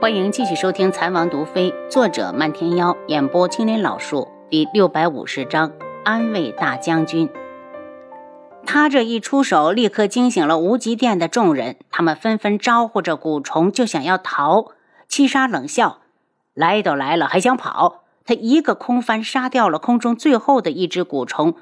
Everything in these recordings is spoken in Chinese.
欢迎继续收听《残王毒妃》，作者漫天妖，演播青林老树，第六百五十章安慰大将军。他这一出手，立刻惊醒了无极殿的众人，他们纷纷招呼着蛊虫，就想要逃。七杀冷笑：“来都来了，还想跑？”他一个空翻，杀掉了空中最后的一只蛊虫，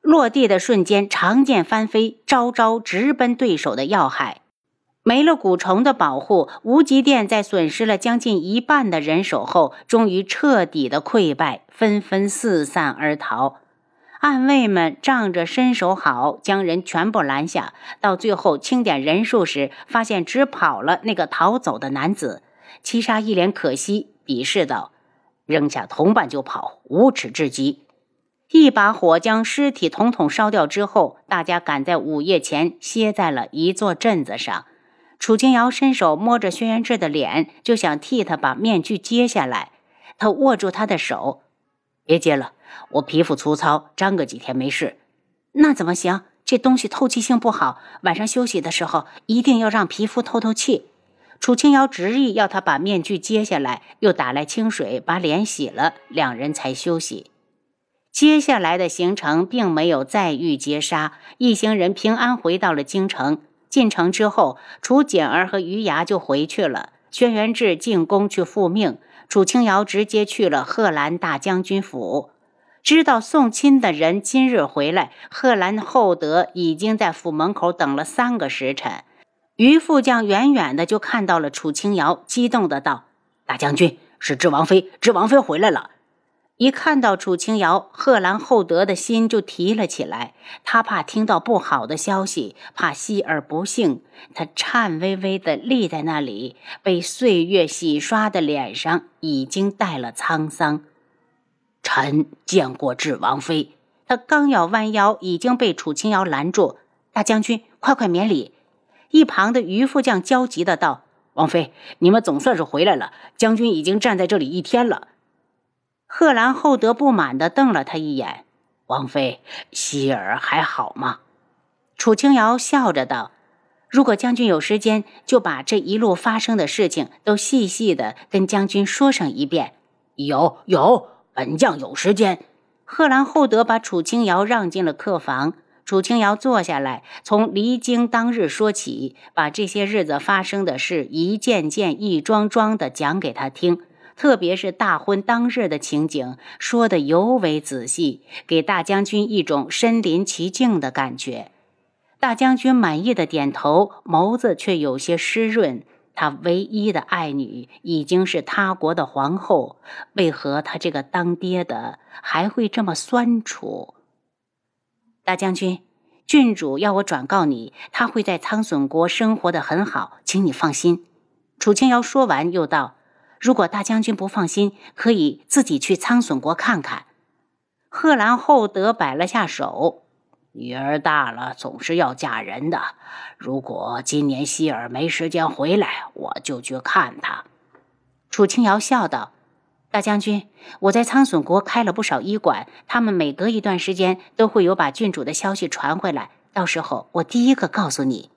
落地的瞬间，长剑翻飞，招招直奔对手的要害。没了蛊虫的保护，无极殿在损失了将近一半的人手后，终于彻底的溃败，纷纷四散而逃。暗卫们仗着身手好，将人全部拦下。到最后清点人数时，发现只跑了那个逃走的男子。七杀一脸可惜，鄙视道：“扔下同伴就跑，无耻至极！”一把火将尸体统统烧掉之后，大家赶在午夜前歇在了一座镇子上。楚清瑶伸手摸着轩辕志的脸，就想替他把面具揭下来。他握住他的手：“别揭了，我皮肤粗糙，粘个几天没事。”“那怎么行？这东西透气性不好，晚上休息的时候一定要让皮肤透透气。”楚清瑶执意要他把面具揭下来，又打来清水把脸洗了，两人才休息。接下来的行程并没有再遇劫杀，一行人平安回到了京城。进城之后，楚简儿和余牙就回去了。轩辕志进宫去复命，楚清瑶直接去了贺兰大将军府。知道送亲的人今日回来，贺兰厚德已经在府门口等了三个时辰。于副将远远的就看到了楚清瑶，激动的道：“大将军，是知王妃，知王妃回来了。”一看到楚清瑶，贺兰厚德的心就提了起来。他怕听到不好的消息，怕希儿不幸。他颤巍巍地立在那里，被岁月洗刷的脸上已经带了沧桑。臣见过智王妃。他刚要弯腰，已经被楚清瑶拦住。大将军，快快免礼！一旁的于副将焦急的道：“王妃，你们总算是回来了。将军已经站在这里一天了。”贺兰厚德不满地瞪了他一眼：“王妃，希儿还好吗？”楚清瑶笑着道：“如果将军有时间，就把这一路发生的事情都细细的跟将军说上一遍。”“有有，本将有时间。”贺兰厚德把楚清瑶让进了客房。楚清瑶坐下来，从离京当日说起，把这些日子发生的事一件件、一桩桩的讲给他听。特别是大婚当日的情景，说的尤为仔细，给大将军一种身临其境的感觉。大将军满意的点头，眸子却有些湿润。他唯一的爱女已经是他国的皇后，为何他这个当爹的还会这么酸楚？大将军，郡主要我转告你，他会在苍隼国生活的很好，请你放心。楚清瑶说完，又道。如果大将军不放心，可以自己去苍隼国看看。贺兰厚德摆了下手，女儿大了，总是要嫁人的。如果今年希尔没时间回来，我就去看她。楚清瑶笑道：“大将军，我在苍隼国开了不少医馆，他们每隔一段时间都会有把郡主的消息传回来，到时候我第一个告诉你。”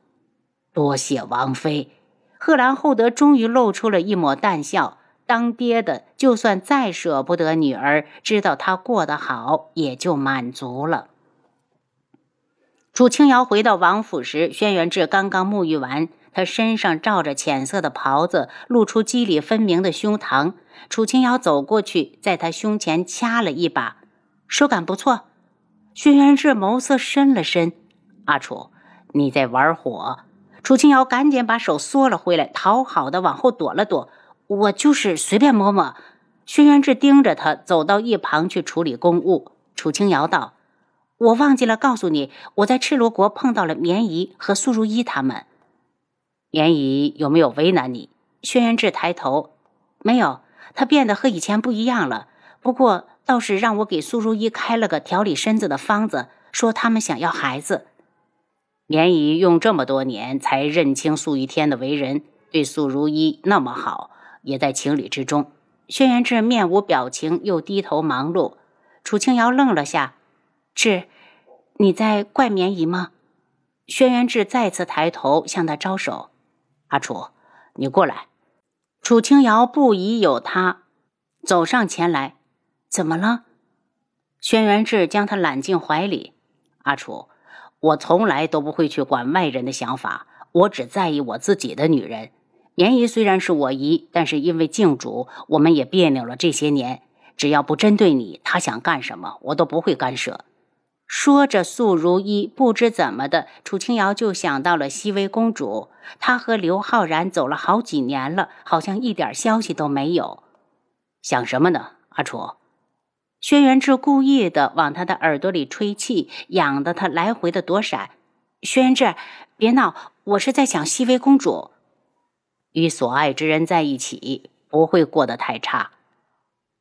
多谢王妃。贺兰厚德终于露出了一抹淡笑。当爹的，就算再舍不得女儿，知道她过得好，也就满足了。楚清瑶回到王府时，轩辕志刚刚沐浴完，他身上罩着浅色的袍子，露出肌理分明的胸膛。楚清瑶走过去，在他胸前掐了一把，手感不错。轩辕志眸色深了深：“阿楚，你在玩火。”楚清瑶赶紧把手缩了回来，讨好的往后躲了躲。我就是随便摸摸。轩辕志盯着他，走到一旁去处理公务。楚清瑶道：“我忘记了告诉你，我在赤罗国碰到了绵姨和苏如意他们。绵姨有没有为难你？”轩辕志抬头，没有。他变得和以前不一样了。不过倒是让我给苏如意开了个调理身子的方子，说他们想要孩子。绵姨用这么多年才认清素玉天的为人，对苏如一那么好，也在情理之中。轩辕志面无表情，又低头忙碌。楚清瑶愣了下：“志，你在怪绵姨吗？”轩辕志再次抬头向他招手：“阿楚，你过来。”楚清瑶不疑有他，走上前来，怎么了？轩辕志将他揽进怀里。阿楚，我从来都不会去管外人的想法，我只在意我自己的女人。棉姨虽然是我姨，但是因为靖主，我们也别扭了这些年。只要不针对你，她想干什么，我都不会干涉。说着，素如一不知怎么的，楚清瑶就想到了熹微公主。她和刘浩然走了好几年了，好像一点消息都没有。想什么呢，阿楚？轩辕志故意的往他的耳朵里吹气，痒得他来回的躲闪。轩辕志，别闹，我是在想熹微公主。与所爱之人在一起，不会过得太差。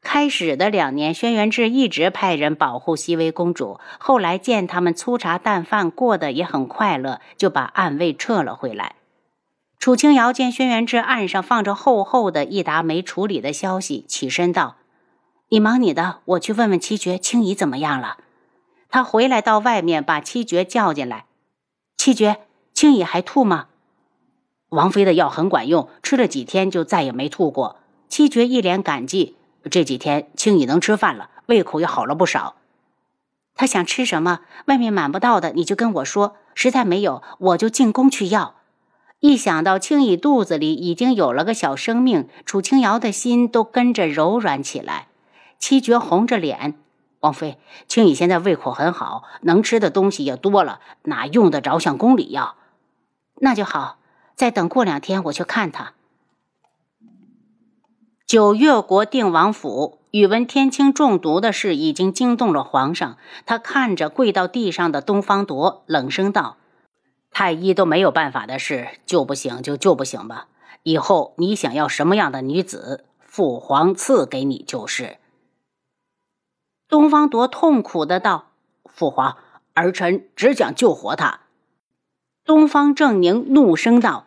开始的两年，轩辕志一直派人保护熹微公主。后来见他们粗茶淡饭，过得也很快乐，就把暗卫撤了回来。楚清瑶见轩辕志案上放着厚厚的一沓没处理的消息，起身道：“你忙你的，我去问问七绝青怡怎么样了。”他回来到外面，把七绝叫进来：“七绝，青怡还吐吗？”王妃的药很管用，吃了几天就再也没吐过。七绝一脸感激。这几天青姨能吃饭了，胃口也好了不少。他想吃什么，外面买不到的，你就跟我说。实在没有，我就进宫去要。一想到青姨肚子里已经有了个小生命，楚清瑶的心都跟着柔软起来。七绝红着脸：“王妃，青姨现在胃口很好，能吃的东西也多了，哪用得着向宫里要？那就好。再等过两天，我去看他。”九月国定王府，宇文天清中毒的事已经惊动了皇上。他看着跪到地上的东方铎，冷声道：“太医都没有办法的事，救不醒就救不醒吧。以后你想要什么样的女子，父皇赐给你就是。”东方铎痛苦的道：“父皇，儿臣只想救活她。”东方正宁怒声道：“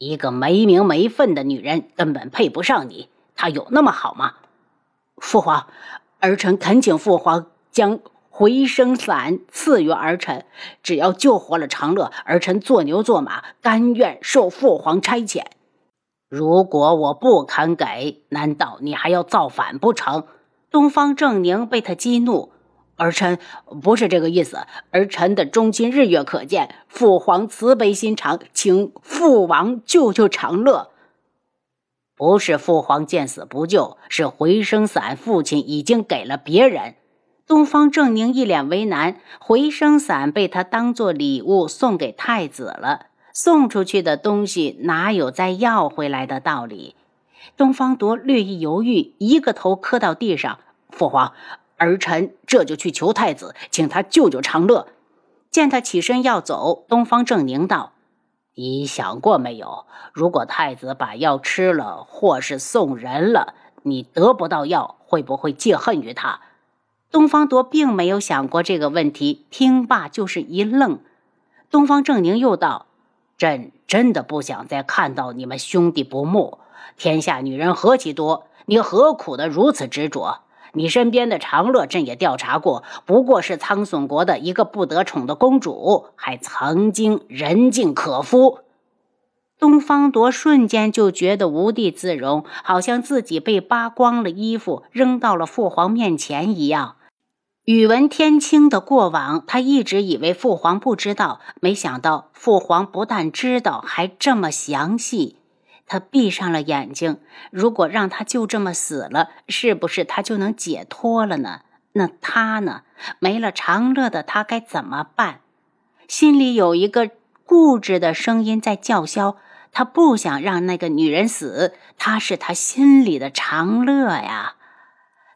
一个没名没分的女人，根本配不上你。”她有那么好吗？父皇，儿臣恳请父皇将回声伞赐予儿臣，只要救活了长乐，儿臣做牛做马，甘愿受父皇差遣。如果我不肯给，难道你还要造反不成？东方正宁被他激怒，儿臣不是这个意思，儿臣的忠心日月可见。父皇慈悲心肠，请父王救救长乐。不是父皇见死不救，是回声伞父亲已经给了别人。东方正宁一脸为难，回声伞被他当做礼物送给太子了，送出去的东西哪有再要回来的道理？东方铎略一犹豫，一个头磕到地上：“父皇，儿臣这就去求太子，请他救救长乐。”见他起身要走，东方正宁道。你想过没有？如果太子把药吃了，或是送人了，你得不到药，会不会记恨于他？东方铎并没有想过这个问题，听罢就是一愣。东方正宁又道：“朕真的不想再看到你们兄弟不睦。天下女人何其多，你何苦的如此执着？”你身边的长乐，朕也调查过，不过是苍隼国的一个不得宠的公主，还曾经人尽可夫。东方铎瞬间就觉得无地自容，好像自己被扒光了衣服，扔到了父皇面前一样。宇文天清的过往，他一直以为父皇不知道，没想到父皇不但知道，还这么详细。他闭上了眼睛。如果让他就这么死了，是不是他就能解脱了呢？那他呢？没了长乐的他该怎么办？心里有一个固执的声音在叫嚣：他不想让那个女人死。她是他心里的长乐呀。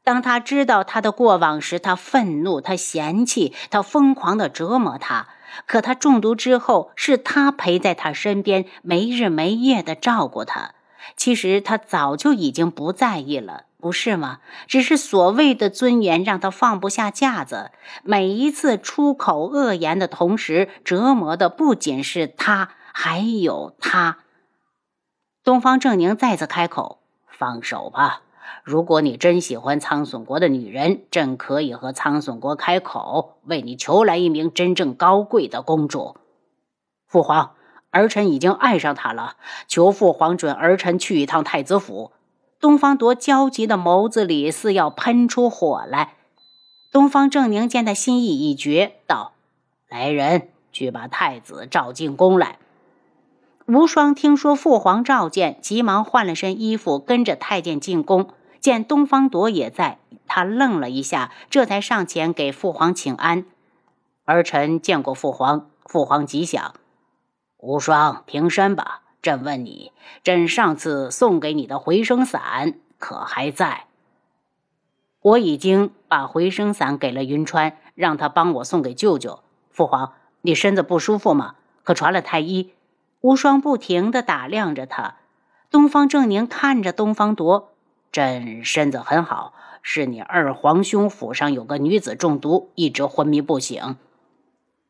当他知道他的过往时，他愤怒，他嫌弃，他疯狂的折磨他。可他中毒之后，是他陪在他身边，没日没夜的照顾他。其实他早就已经不在意了，不是吗？只是所谓的尊严让他放不下架子。每一次出口恶言的同时，折磨的不仅是他，还有他。东方正宁再次开口：“放手吧。”如果你真喜欢苍隼国的女人，朕可以和苍隼国开口，为你求来一名真正高贵的公主。父皇，儿臣已经爱上他了，求父皇准儿臣去一趟太子府。东方铎焦急的眸子里似要喷出火来。东方正宁见他心意已决，道：“来人，去把太子召进宫来。”无双听说父皇召见，急忙换了身衣服，跟着太监进宫。见东方铎也在，他愣了一下，这才上前给父皇请安。儿臣见过父皇，父皇吉祥。无双，平身吧。朕问你，朕上次送给你的回声伞可还在？我已经把回声伞给了云川，让他帮我送给舅舅。父皇，你身子不舒服吗？可传了太医？无双不停地打量着他。东方正宁看着东方铎，朕身子很好，是你二皇兄府上有个女子中毒，一直昏迷不醒。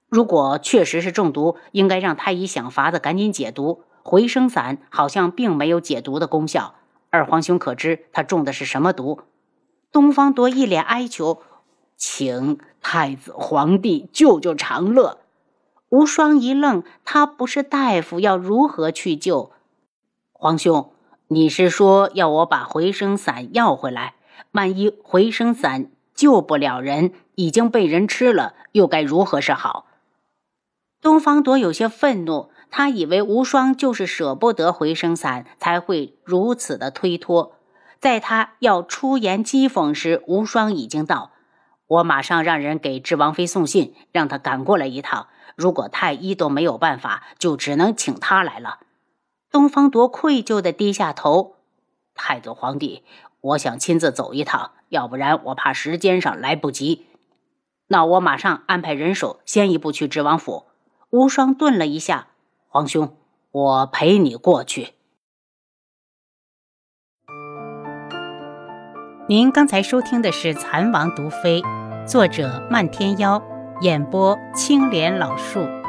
如果确实是中毒，应该让太医想法子赶紧解毒。回声散好像并没有解毒的功效。二皇兄可知他中的是什么毒？东方铎一脸哀求，请太子皇帝救救长乐。无双一愣，他不是大夫，要如何去救？皇兄，你是说要我把回声散要回来？万一回声散救不了人，已经被人吃了，又该如何是好？东方朵有些愤怒，他以为无双就是舍不得回声伞，才会如此的推脱。在他要出言讥讽时，无双已经到。我马上让人给智王妃送信，让他赶过来一趟。如果太医都没有办法，就只能请他来了。东方铎愧疚的低下头。太祖皇帝，我想亲自走一趟，要不然我怕时间上来不及。那我马上安排人手，先一步去智王府。无双顿了一下，皇兄，我陪你过去。您刚才收听的是《蚕王毒妃》，作者漫天妖，演播青莲老树。